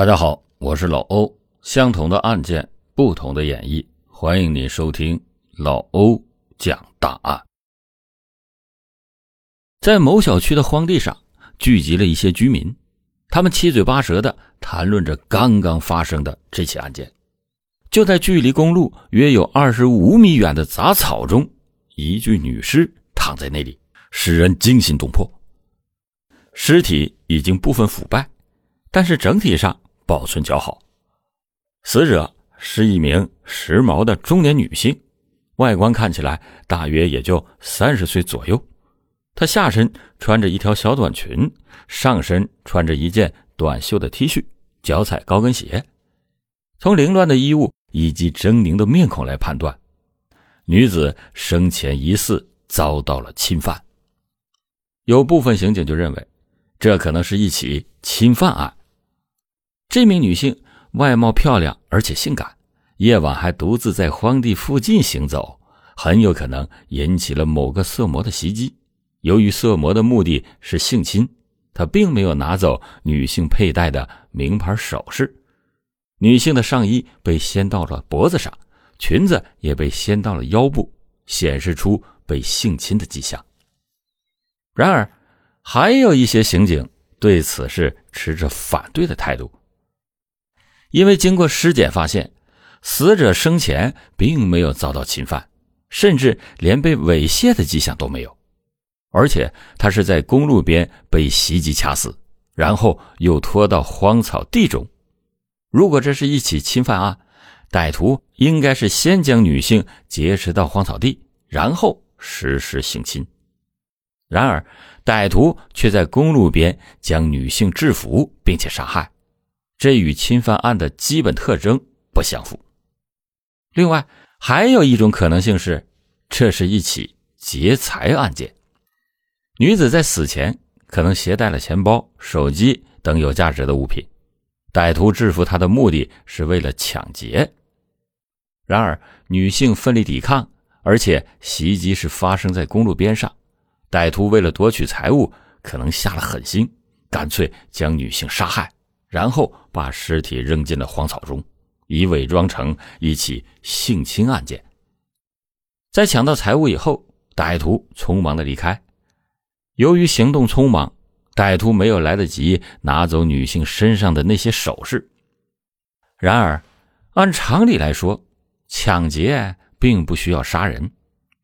大家好，我是老欧。相同的案件，不同的演绎，欢迎你收听老欧讲大案。在某小区的荒地上，聚集了一些居民，他们七嘴八舌的谈论着刚刚发生的这起案件。就在距离公路约有二十五米远的杂草中，一具女尸躺在那里，使人惊心动魄。尸体已经部分腐败，但是整体上保存较好。死者是一名时髦的中年女性，外观看起来大约也就三十岁左右。她下身穿着一条小短裙，上身穿着一件短袖的 T 恤，脚踩高跟鞋。从凌乱的衣物以及狰狞的面孔来判断，女子生前疑似遭到了侵犯。有部分刑警就认为。这可能是一起侵犯案。这名女性外貌漂亮而且性感，夜晚还独自在荒地附近行走，很有可能引起了某个色魔的袭击。由于色魔的目的是性侵，他并没有拿走女性佩戴的名牌首饰。女性的上衣被掀到了脖子上，裙子也被掀到了腰部，显示出被性侵的迹象。然而。还有一些刑警对此事持着反对的态度，因为经过尸检发现，死者生前并没有遭到侵犯，甚至连被猥亵的迹象都没有，而且他是在公路边被袭击掐死，然后又拖到荒草地中。如果这是一起侵犯案，歹徒应该是先将女性劫持到荒草地，然后实施性侵。然而，歹徒却在公路边将女性制服并且杀害，这与侵犯案的基本特征不相符。另外，还有一种可能性是，这是一起劫财案件。女子在死前可能携带了钱包、手机等有价值的物品，歹徒制服她的目的是为了抢劫。然而，女性奋力抵抗，而且袭击是发生在公路边上。歹徒为了夺取财物，可能下了狠心，干脆将女性杀害，然后把尸体扔进了荒草中，以伪装成一起性侵案件。在抢到财物以后，歹徒匆忙的离开。由于行动匆忙，歹徒没有来得及拿走女性身上的那些首饰。然而，按常理来说，抢劫并不需要杀人，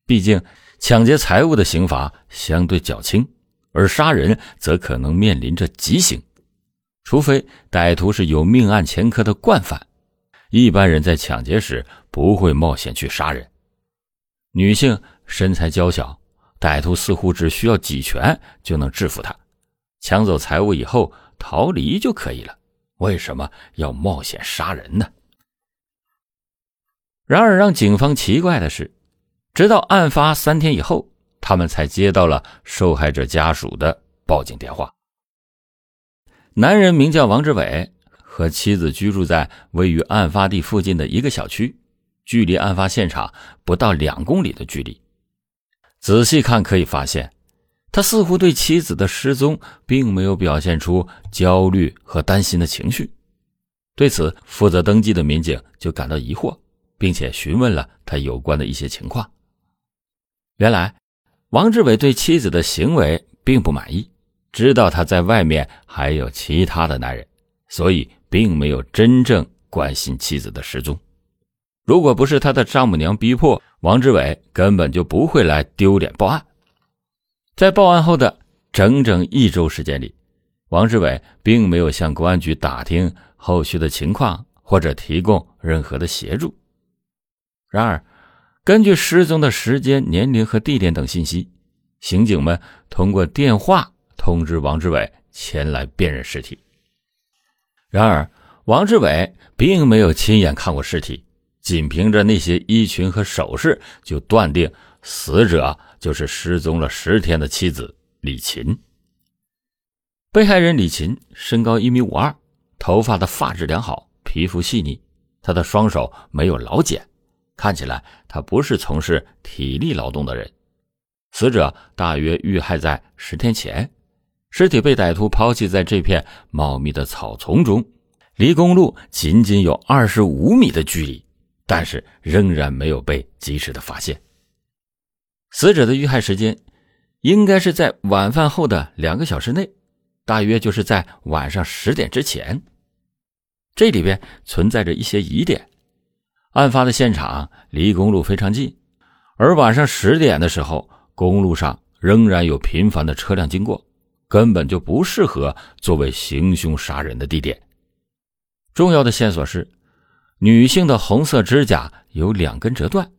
毕竟。抢劫财物的刑罚相对较轻，而杀人则可能面临着极刑，除非歹徒是有命案前科的惯犯，一般人在抢劫时不会冒险去杀人。女性身材娇小，歹徒似乎只需要几拳就能制服她，抢走财物以后逃离就可以了，为什么要冒险杀人呢？然而，让警方奇怪的是。直到案发三天以后，他们才接到了受害者家属的报警电话。男人名叫王志伟，和妻子居住在位于案发地附近的一个小区，距离案发现场不到两公里的距离。仔细看可以发现，他似乎对妻子的失踪并没有表现出焦虑和担心的情绪。对此，负责登记的民警就感到疑惑，并且询问了他有关的一些情况。原来，王志伟对妻子的行为并不满意，知道他在外面还有其他的男人，所以并没有真正关心妻子的失踪。如果不是他的丈母娘逼迫，王志伟根本就不会来丢脸报案。在报案后的整整一周时间里，王志伟并没有向公安局打听后续的情况或者提供任何的协助。然而，根据失踪的时间、年龄和地点等信息，刑警们通过电话通知王志伟前来辨认尸体。然而，王志伟并没有亲眼看过尸体，仅凭着那些衣裙和首饰，就断定死者就是失踪了十天的妻子李琴。被害人李琴身高一米五二，头发的发质良好，皮肤细腻，她的双手没有老茧。看起来她不是从事体力劳动的人。死者大约遇害在十天前，尸体被歹徒抛弃在这片茂密的草丛中，离公路仅仅有二十五米的距离，但是仍然没有被及时的发现。死者的遇害时间应该是在晚饭后的两个小时内，大约就是在晚上十点之前。这里边存在着一些疑点。案发的现场离公路非常近，而晚上十点的时候，公路上仍然有频繁的车辆经过，根本就不适合作为行凶杀人的地点。重要的线索是，女性的红色指甲有两根折断，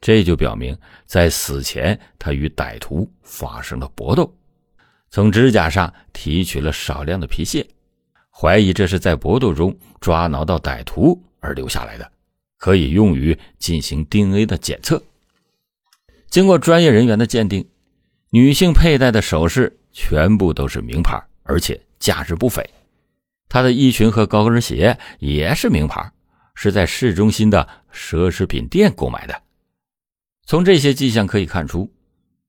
这就表明在死前她与歹徒发生了搏斗，从指甲上提取了少量的皮屑，怀疑这是在搏斗中抓挠到歹徒而留下来的，可以用于进行 DNA 的检测。经过专业人员的鉴定，女性佩戴的首饰全部都是名牌，而且价值不菲。她的衣裙和高跟鞋也是名牌，是在市中心的奢侈品店购买的。从这些迹象可以看出，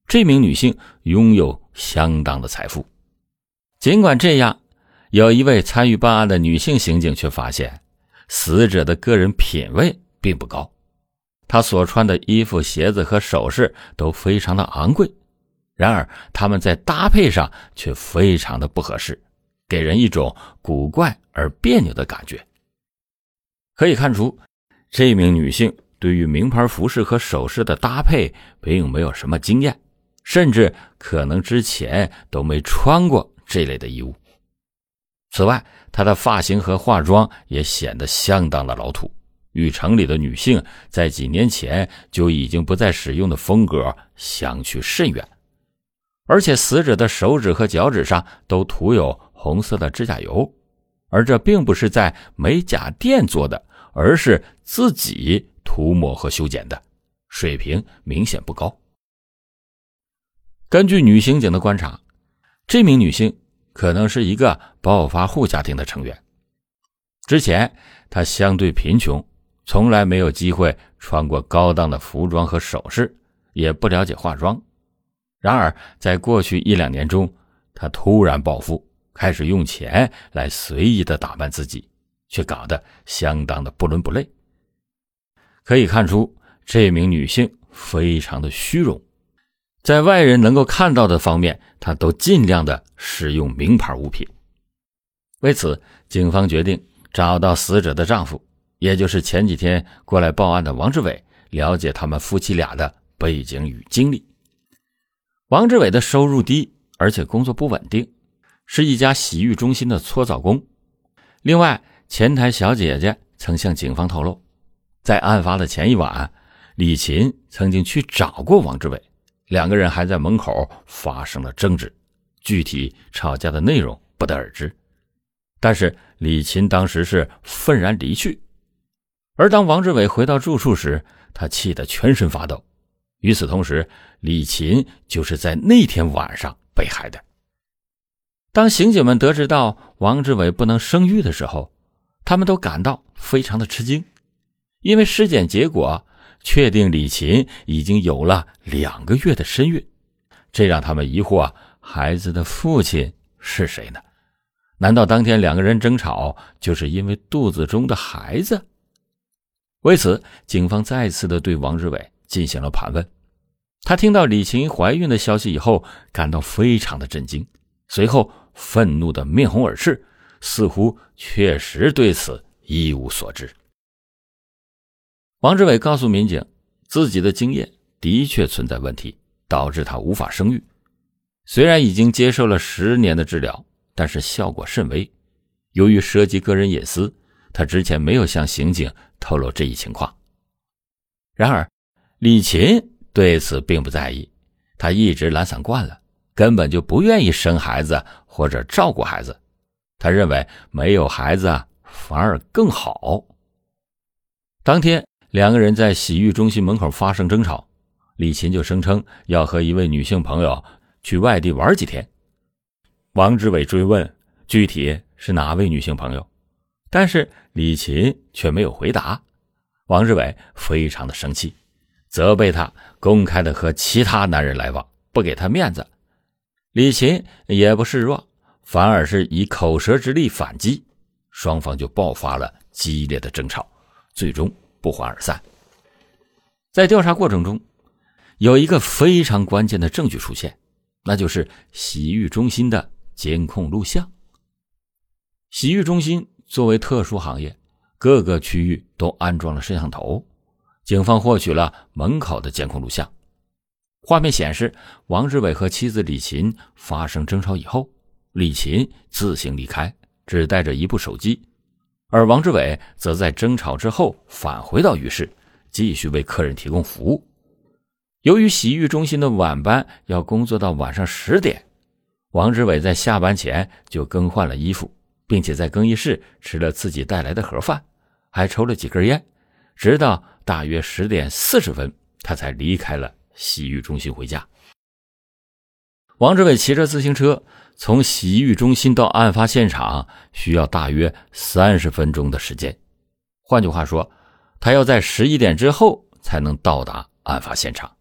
这名女性拥有相当的财富。尽管这样，有一位参与办案的女性刑警却发现，死者的个人品味并不高，她所穿的衣服、鞋子和首饰都非常的昂贵，然而他们在搭配上却非常的不合适。给人一种古怪而别扭的感觉。可以看出，这名女性对于名牌服饰和首饰的搭配并没有什么经验，甚至可能之前都没穿过这类的衣物。此外，她的发型和化妆也显得相当的老土，与城里的女性在几年前就已经不再使用的风格相去甚远。而且，死者的手指和脚趾上都涂有。红色的指甲油，而这并不是在美甲店做的，而是自己涂抹和修剪的，水平明显不高。根据女刑警的观察，这名女性可能是一个暴发户家庭的成员。之前她相对贫穷，从来没有机会穿过高档的服装和首饰，也不了解化妆。然而，在过去一两年中，她突然暴富。开始用钱来随意的打扮自己，却搞得相当的不伦不类。可以看出，这名女性非常的虚荣，在外人能够看到的方面，她都尽量的使用名牌物品。为此，警方决定找到死者的丈夫，也就是前几天过来报案的王志伟，了解他们夫妻俩的背景与经历。王志伟的收入低，而且工作不稳定。是一家洗浴中心的搓澡工。另外，前台小姐姐曾向警方透露，在案发的前一晚，李琴曾经去找过王志伟，两个人还在门口发生了争执，具体吵架的内容不得而知。但是李琴当时是愤然离去，而当王志伟回到住处时，他气得全身发抖。与此同时，李琴就是在那天晚上被害的。当刑警们得知到王志伟不能生育的时候，他们都感到非常的吃惊，因为尸检结果确定李琴已经有了两个月的身孕，这让他们疑惑：孩子的父亲是谁呢？难道当天两个人争吵就是因为肚子中的孩子？为此，警方再次的对王志伟进行了盘问。他听到李琴怀孕的消息以后，感到非常的震惊，随后。愤怒的面红耳赤，似乎确实对此一无所知。王志伟告诉民警，自己的经验的确存在问题，导致他无法生育。虽然已经接受了十年的治疗，但是效果甚微。由于涉及个人隐私，他之前没有向刑警透露这一情况。然而，李琴对此并不在意，她一直懒散惯了。根本就不愿意生孩子或者照顾孩子，他认为没有孩子啊反而更好。当天两个人在洗浴中心门口发生争吵，李琴就声称要和一位女性朋友去外地玩几天。王志伟追问具体是哪位女性朋友，但是李琴却没有回答。王志伟非常的生气，责备他公开的和其他男人来往，不给他面子。李琴也不示弱，反而是以口舌之力反击，双方就爆发了激烈的争吵，最终不欢而散。在调查过程中，有一个非常关键的证据出现，那就是洗浴中心的监控录像。洗浴中心作为特殊行业，各个区域都安装了摄像头。警方获取了门口的监控录像，画面显示，王志伟和妻子李琴发生争吵以后，李琴自行离开，只带着一部手机，而王志伟则在争吵之后返回到浴室。继续为客人提供服务。由于洗浴中心的晚班要工作到晚上十点，王志伟在下班前就更换了衣服，并且在更衣室吃了自己带来的盒饭，还抽了几根烟，直到大约十点四十分，他才离开了洗浴中心回家。王志伟骑着自行车从洗浴中心到案发现场需要大约三十分钟的时间，换句话说。他要在十一点之后才能到达案发现场。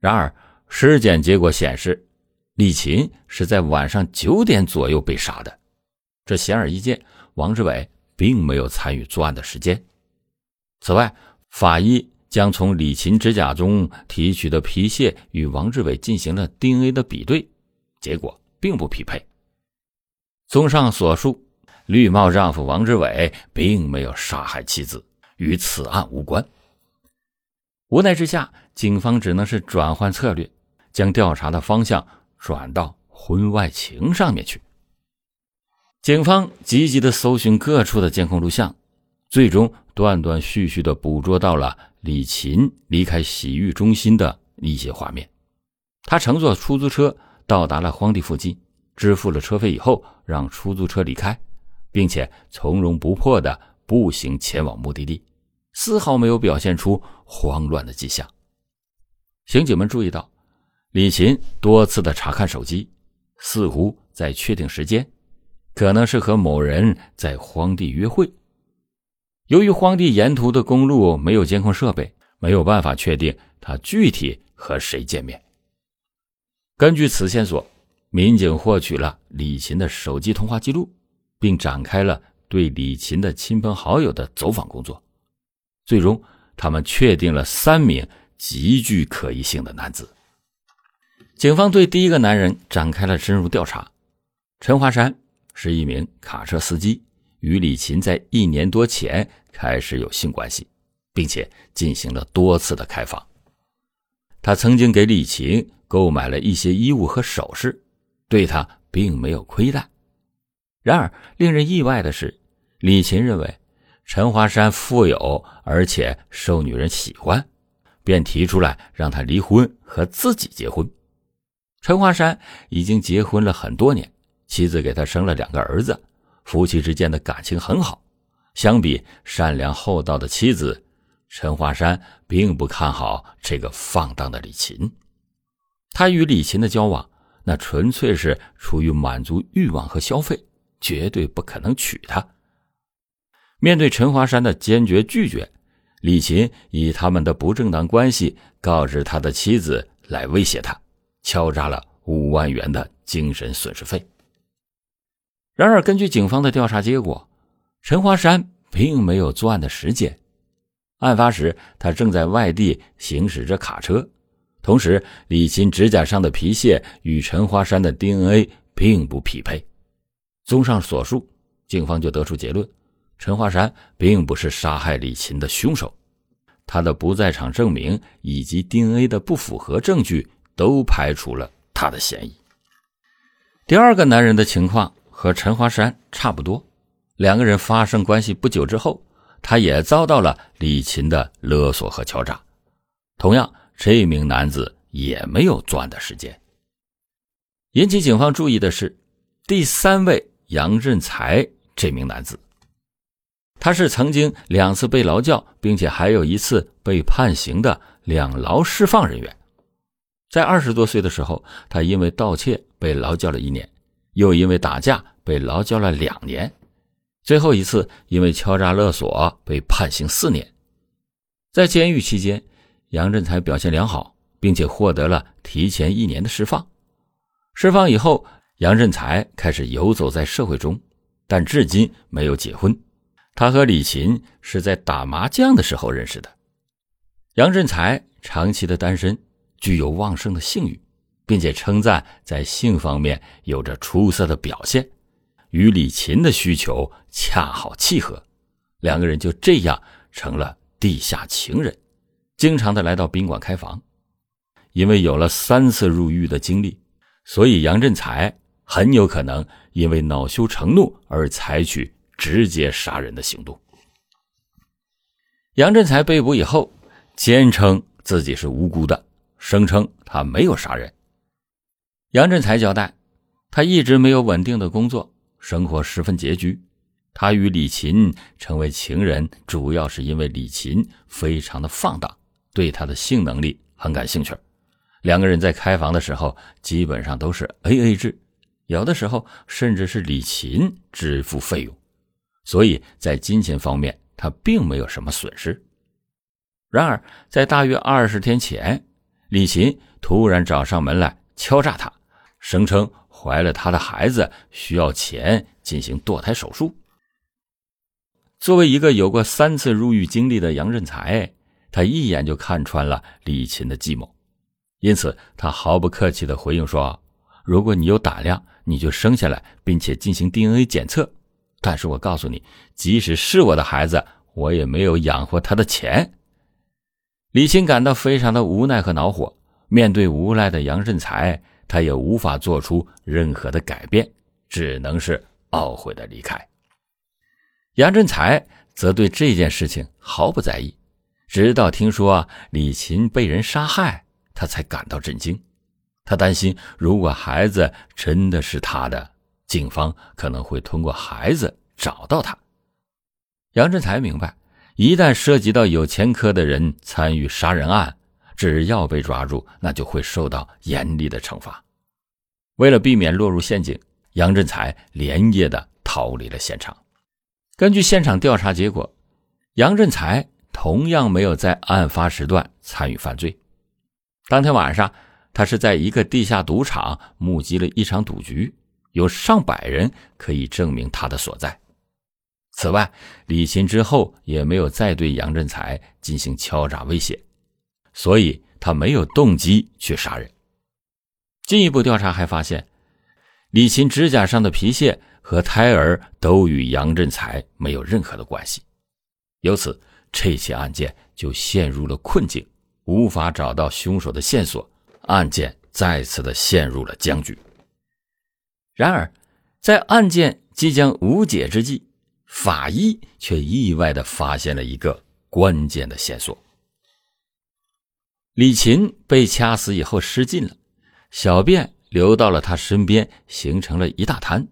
然而，尸检结果显示，李琴是在晚上九点左右被杀的。这显而易见，王志伟并没有参与作案的时间。此外，法医将从李琴指甲中提取的皮屑与王志伟进行了 DNA 的比对，结果并不匹配。综上所述，绿帽丈夫王志伟并没有杀害妻子。与此案无关。无奈之下，警方只能是转换策略，将调查的方向转到婚外情上面去。警方积极的搜寻各处的监控录像，最终断断续续的捕捉到了李琴离开洗浴中心的一些画面。他乘坐出租车到达了荒地附近，支付了车费以后，让出租车离开，并且从容不迫的步行前往目的地。丝毫没有表现出慌乱的迹象。刑警们注意到，李琴多次的查看手机，似乎在确定时间，可能是和某人在荒地约会。由于荒地沿途的公路没有监控设备，没有办法确定他具体和谁见面。根据此线索，民警获取了李琴的手机通话记录，并展开了对李琴的亲朋好友的走访工作。最终，他们确定了三名极具可疑性的男子。警方对第一个男人展开了深入调查。陈华山是一名卡车司机，与李琴在一年多前开始有性关系，并且进行了多次的开房。他曾经给李琴购买了一些衣物和首饰，对他并没有亏待。然而，令人意外的是，李琴认为。陈华山富有，而且受女人喜欢，便提出来让他离婚和自己结婚。陈华山已经结婚了很多年，妻子给他生了两个儿子，夫妻之间的感情很好。相比善良厚道的妻子，陈华山并不看好这个放荡的李琴。他与李琴的交往，那纯粹是出于满足欲望和消费，绝对不可能娶她。面对陈华山的坚决拒绝，李琴以他们的不正当关系告知他的妻子，来威胁他，敲诈了五万元的精神损失费。然而，根据警方的调查结果，陈华山并没有作案的时间。案发时，他正在外地行驶着卡车，同时，李琴指甲上的皮屑与陈华山的 DNA 并不匹配。综上所述，警方就得出结论。陈华山并不是杀害李琴的凶手，他的不在场证明以及 DNA 的不符合证据都排除了他的嫌疑。第二个男人的情况和陈华山差不多，两个人发生关系不久之后，他也遭到了李琴的勒索和敲诈。同样，这名男子也没有作案的时间。引起警方注意的是，第三位杨振才这名男子。他是曾经两次被劳教，并且还有一次被判刑的两劳释放人员。在二十多岁的时候，他因为盗窃被劳教了一年，又因为打架被劳教了两年，最后一次因为敲诈勒索被判刑四年。在监狱期间，杨振才表现良好，并且获得了提前一年的释放。释放以后，杨振才开始游走在社会中。但至今没有结婚。他和李琴是在打麻将的时候认识的。杨振才长期的单身，具有旺盛的性欲，并且称赞在性方面有着出色的表现，与李琴的需求恰好契合，两个人就这样成了地下情人，经常的来到宾馆开房。因为有了三次入狱的经历，所以杨振才很有可能因为恼羞成怒而采取直接杀人的行动。杨振才被捕以后。坚称自己是无辜的，声称他没有杀人。杨振才交代，他一直没有稳定的工作，生活十分拮据。他与李琴成为情人，主要是因为李琴非常的放荡，对他的性能力很感兴趣。两个人在开房的时候，基本上都是 A A 制，有的时候甚至是李琴支付费用，所以在金钱方面他并没有什么损失。然而，在大约二十天前，李琴突然找上门来敲诈他，声称怀了他的孩子，需要钱进行堕胎手术。作为一个有过三次入狱经历的杨振才，他一眼就看穿了李琴的计谋，因此他毫不客气的回应说：“如果你有胆量，你就生下来，并且进行 DNA 检测。但是我告诉你，即使是我的孩子，我也没有养活他的钱。”李琴感到非常的无奈和恼火，面对无赖的杨振才，他也无法做出任何的改变，只能是懊悔的离开。杨振才则对这件事情毫不在意，直到听说李琴被人杀害，他才感到震惊。他担心，如果孩子真的是他的，警方可能会通过孩子找到他。杨振才明白。一旦涉及到有前科的人参与杀人案，只要被抓住，那就会受到严厉的惩罚。为了避免落入陷阱，杨振才连夜的逃离了现场。根据现场调查结果，杨振才同样没有在案发时段参与犯罪。当天晚上，他是在一个地下赌场目击了一场赌局，有上百人可以证明他的所在。此外，李琴之后也没有再对杨振才进行敲诈威胁，所以他没有动机去杀人。进一步调查还发现，李琴指甲上的皮屑和胎儿都与杨振才没有任何的关系，由此这起案件就陷入了困境，无法找到凶手的线索，案件再次的陷入了僵局。然而，在案件即将无解之际，法医却意外的发现了一个关键的线索：李琴被掐死以后失禁了，小便流到了他身边，形成了一大滩。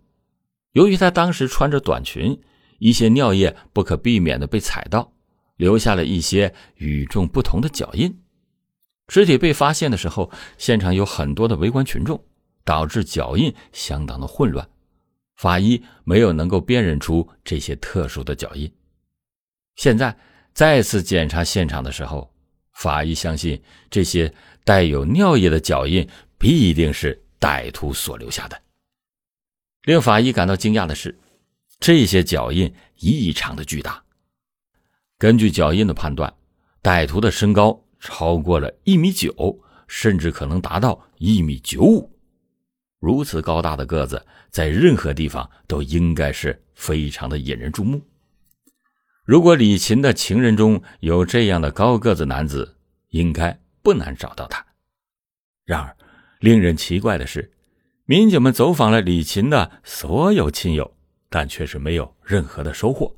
由于他当时穿着短裙，一些尿液不可避免的被踩到，留下了一些与众不同的脚印。尸体被发现的时候，现场有很多的围观群众，导致脚印相当的混乱。法医没有能够辨认出这些特殊的脚印。现在再次检查现场的时候，法医相信这些带有尿液的脚印必定是歹徒所留下的。令法医感到惊讶的是，这些脚印异常的巨大。根据脚印的判断，歹徒的身高超过了一米九，甚至可能达到一米九五。如此高大的个子，在任何地方都应该是非常的引人注目。如果李琴的情人中有这样的高个子男子，应该不难找到他。然而，令人奇怪的是，民警们走访了李琴的所有亲友，但却是没有任何的收获。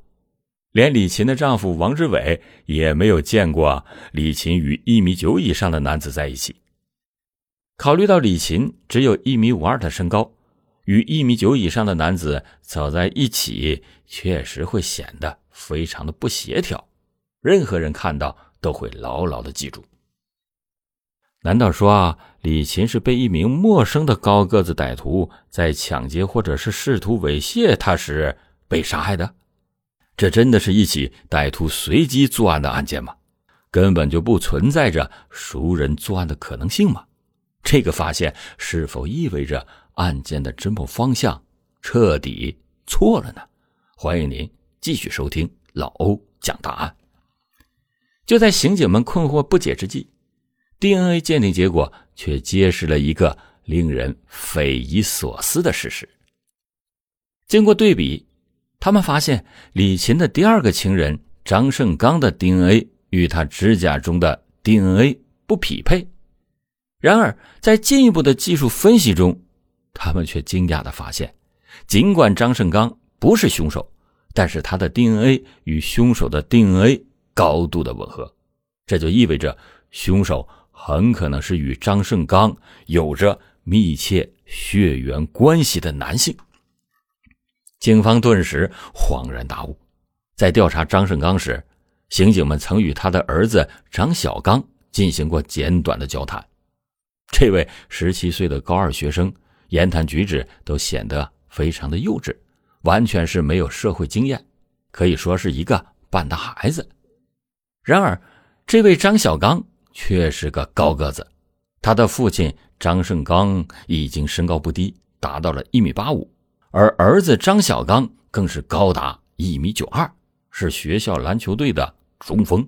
连李琴的丈夫王志伟也没有见过李琴与一米九以上的男子在一起。考虑到李琴只有一米五二的身高，与一米九以上的男子走在一起，确实会显得非常的不协调。任何人看到都会牢牢的记住。难道说啊，李琴是被一名陌生的高个子歹徒在抢劫或者是试图猥亵他时被杀害的？这真的是一起歹徒随机作案的案件吗？根本就不存在着熟人作案的可能性吗？这个发现是否意味着案件的侦破方向彻底错了呢？欢迎您继续收听老欧讲答案。就在刑警们困惑不解之际，DNA 鉴定结果却揭示了一个令人匪夷所思的事实。经过对比，他们发现李琴的第二个情人张胜刚的 DNA 与他指甲中的 DNA 不匹配。然而，在进一步的技术分析中，他们却惊讶的发现，尽管张胜刚不是凶手，但是他的 DNA 与凶手的 DNA 高度的吻合，这就意味着凶手很可能是与张胜刚有着密切血缘关系的男性。警方顿时恍然大悟，在调查张胜刚时，刑警们曾与他的儿子张小刚进行过简短的交谈。这位十七岁的高二学生，言谈举止都显得非常的幼稚，完全是没有社会经验，可以说是一个半大孩子。然而，这位张小刚却是个高个子，他的父亲张胜刚已经身高不低，达到了一米八五，而儿子张小刚更是高达一米九二，是学校篮球队的中锋。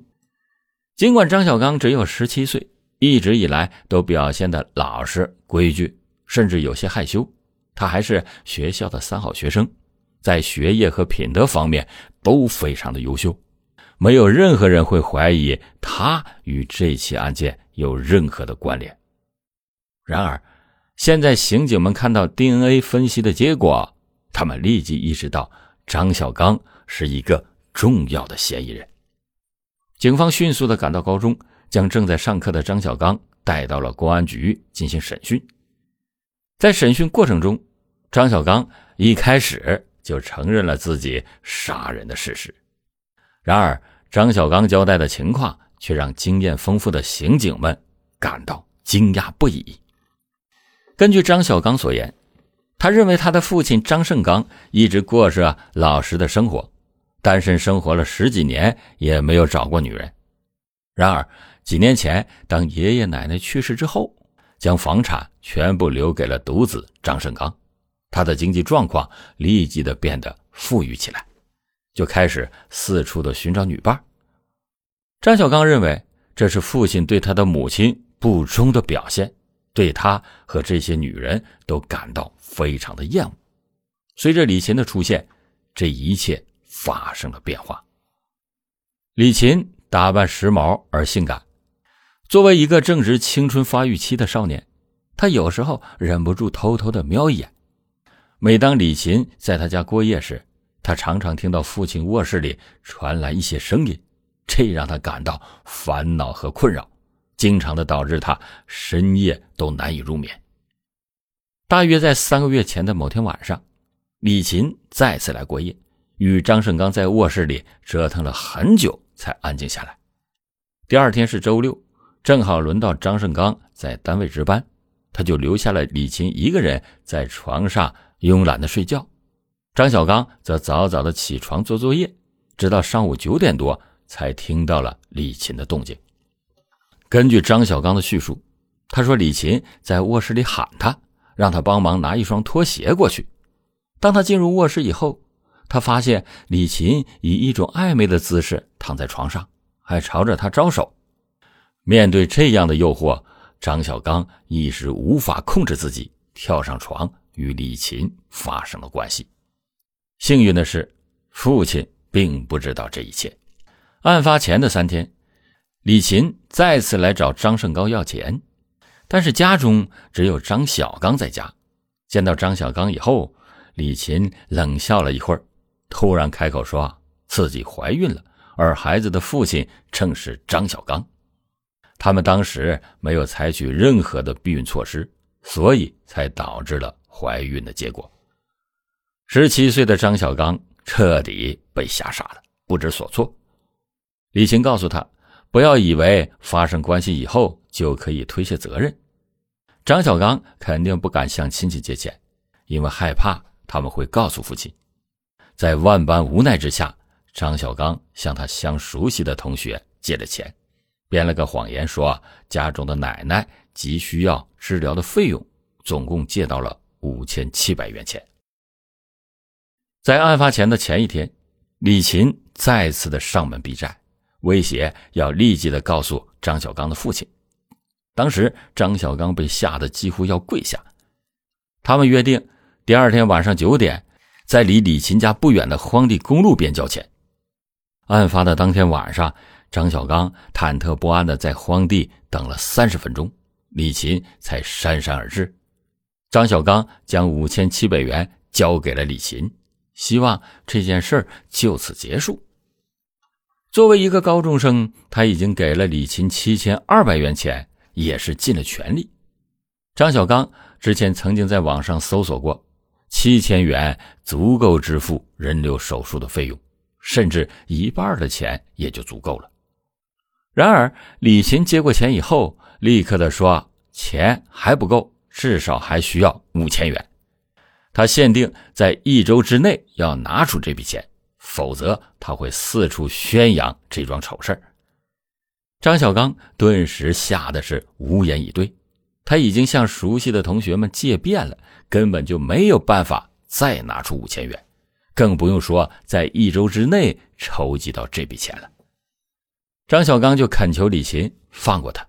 尽管张小刚只有十七岁。一直以来都表现的老实规矩，甚至有些害羞。他还是学校的三好学生，在学业和品德方面都非常的优秀，没有任何人会怀疑他与这起案件有任何的关联。然而，现在刑警们看到 DNA 分析的结果，他们立即意识到张小刚是一个重要的嫌疑人。警方迅速的赶到高中。将正在上课的张小刚带到了公安局进行审讯。在审讯过程中，张小刚一开始就承认了自己杀人的事实。然而，张小刚交代的情况却让经验丰富的刑警们感到惊讶不已。根据张小刚所言，他认为他的父亲张胜刚一直过着老实的生活，单身生活了十几年，也没有找过女人。然而，几年前，当爷爷奶奶去世之后，将房产全部留给了独子张胜刚，他的经济状况立即的变得富裕起来，就开始四处的寻找女伴。张小刚认为这是父亲对他的母亲不忠的表现，对他和这些女人都感到非常的厌恶。随着李琴的出现，这一切发生了变化。李琴打扮时髦而性感。作为一个正值青春发育期的少年，他有时候忍不住偷偷的瞄一眼。每当李琴在他家过夜时，他常常听到父亲卧室里传来一些声音，这让他感到烦恼和困扰，经常的导致他深夜都难以入眠。大约在三个月前的某天晚上，李琴再次来过夜，与张胜刚在卧室里折腾了很久才安静下来。第二天是周六。正好轮到张胜刚在单位值班，他就留下了李琴一个人在床上慵懒的睡觉。张小刚则早早的起床做作业，直到上午九点多才听到了李琴的动静。根据张小刚的叙述，他说李琴在卧室里喊他，让他帮忙拿一双拖鞋过去。当他进入卧室以后，他发现李琴以一种暧昧的姿势躺在床上，还朝着他招手。面对这样的诱惑，张小刚一时无法控制自己，跳上床与李琴发生了关系。幸运的是，父亲并不知道这一切。案发前的三天，李琴再次来找张胜高要钱，但是家中只有张小刚在家。见到张小刚以后，李琴冷笑了一会儿，突然开口说自己怀孕了，而孩子的父亲正是张小刚。他们当时没有采取任何的避孕措施，所以才导致了怀孕的结果。十七岁的张小刚彻底被吓傻了，不知所措。李琴告诉他，不要以为发生关系以后就可以推卸责任。张小刚肯定不敢向亲戚借钱，因为害怕他们会告诉父亲。在万般无奈之下，张小刚向他相熟悉的同学借了钱。编了个谎言，说家中的奶奶急需要治疗的费用，总共借到了五千七百元钱。在案发前的前一天，李琴再次的上门逼债，威胁要立即的告诉张小刚的父亲。当时张小刚被吓得几乎要跪下。他们约定第二天晚上九点，在离李琴家不远的荒地公路边交钱。案发的当天晚上，张小刚忐忑不安的在荒地等了三十分钟，李琴才姗姗而至。张小刚将五千七百元交给了李琴，希望这件事就此结束。作为一个高中生，他已经给了李琴七千二百元钱。也是尽了全力。张小刚之前曾经在网上搜索过，七千元足够支付人流手术的费用，甚至一半的钱也就足够了。然而李琴接过钱以后，立刻的说钱还不够，至少还需要五千元。他限定在一周之内要拿出这笔钱，否则他会四处宣扬这桩丑事。张小刚顿时吓得是无言以对，他已经向熟悉的同学们借遍了，根本就没有办法再拿出五千元，更不用说在一周之内筹集到这笔钱了。张小刚就恳求李琴放过他，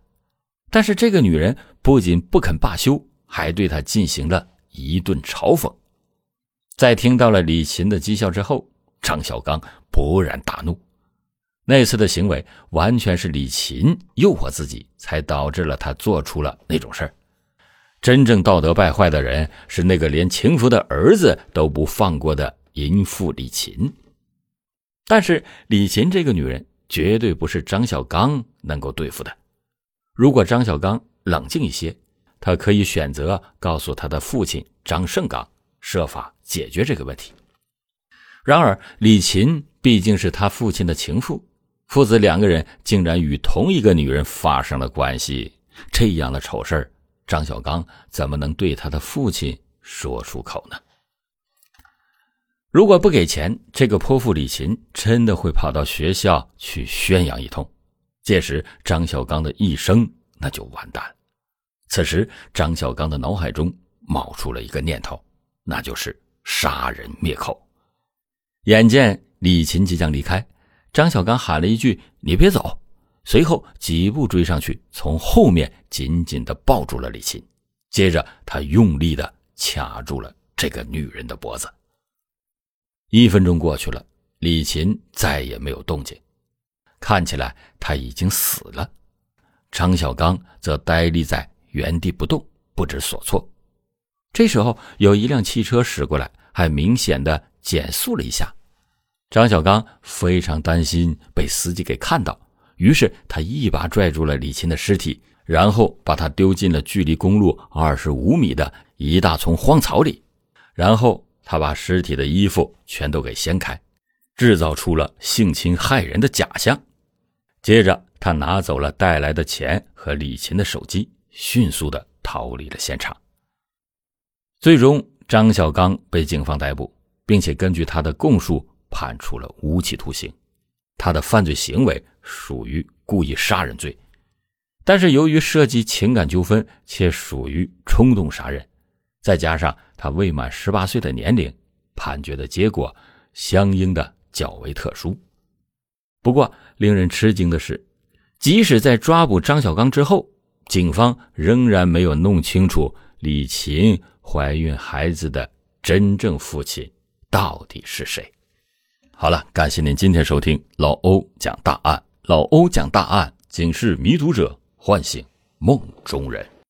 但是这个女人不仅不肯罢休，还对他进行了一顿嘲讽。在听到了李琴的讥笑之后，张小刚勃然大怒。那次的行为完全是李琴诱惑自己，才导致了他做出了那种事儿。真正道德败坏的人是那个连情妇的儿子都不放过的淫妇李琴。但是李琴这个女人绝对不是张小刚能够对付的。如果张小刚冷静一些，他可以选择告诉他的父亲张胜刚，设法解决这个问题。然而李琴毕竟是他父亲的情妇。父子两个人竟然与同一个女人发生了关系，这样的丑事张小刚怎么能对他的父亲说出口呢？如果不给钱，这个泼妇李琴真的会跑到学校去宣扬一通，届时张小刚的一生那就完蛋了。此时，张小刚的脑海中冒出了一个念头，那就是杀人灭口。眼见李琴即将离开。张小刚喊了一句：“你别走！”随后几步追上去，从后面紧紧的抱住了李琴，接着他用力的卡住了这个女人的脖子。一分钟过去了，李琴再也没有动静，看起来他已经死了。张小刚则呆立在原地不动，不知所措。这时候有一辆汽车驶过来，还明显的减速了一下。张小刚非常担心被司机给看到，于是他一把拽住了李琴的尸体，然后把他丢进了距离公路二十五米的一大丛荒草里，然后他把尸体的衣服全都给掀开，制造出了性侵害人的假象。接着，他拿走了带来的钱和李琴的手机，迅速的逃离了现场。最终，张小刚被警方逮捕，并且根据他的供述。判处了无期徒刑，他的犯罪行为属于故意杀人罪，但是由于涉及情感纠纷且属于冲动杀人，再加上他未满十八岁的年龄，判决的结果相应的较为特殊。不过，令人吃惊的是，即使在抓捕张小刚之后，警方仍然没有弄清楚李琴怀孕孩子的真正父亲到底是谁。好了，感谢您今天收听老欧讲大案。老欧讲大案，警示迷途者，唤醒梦中人。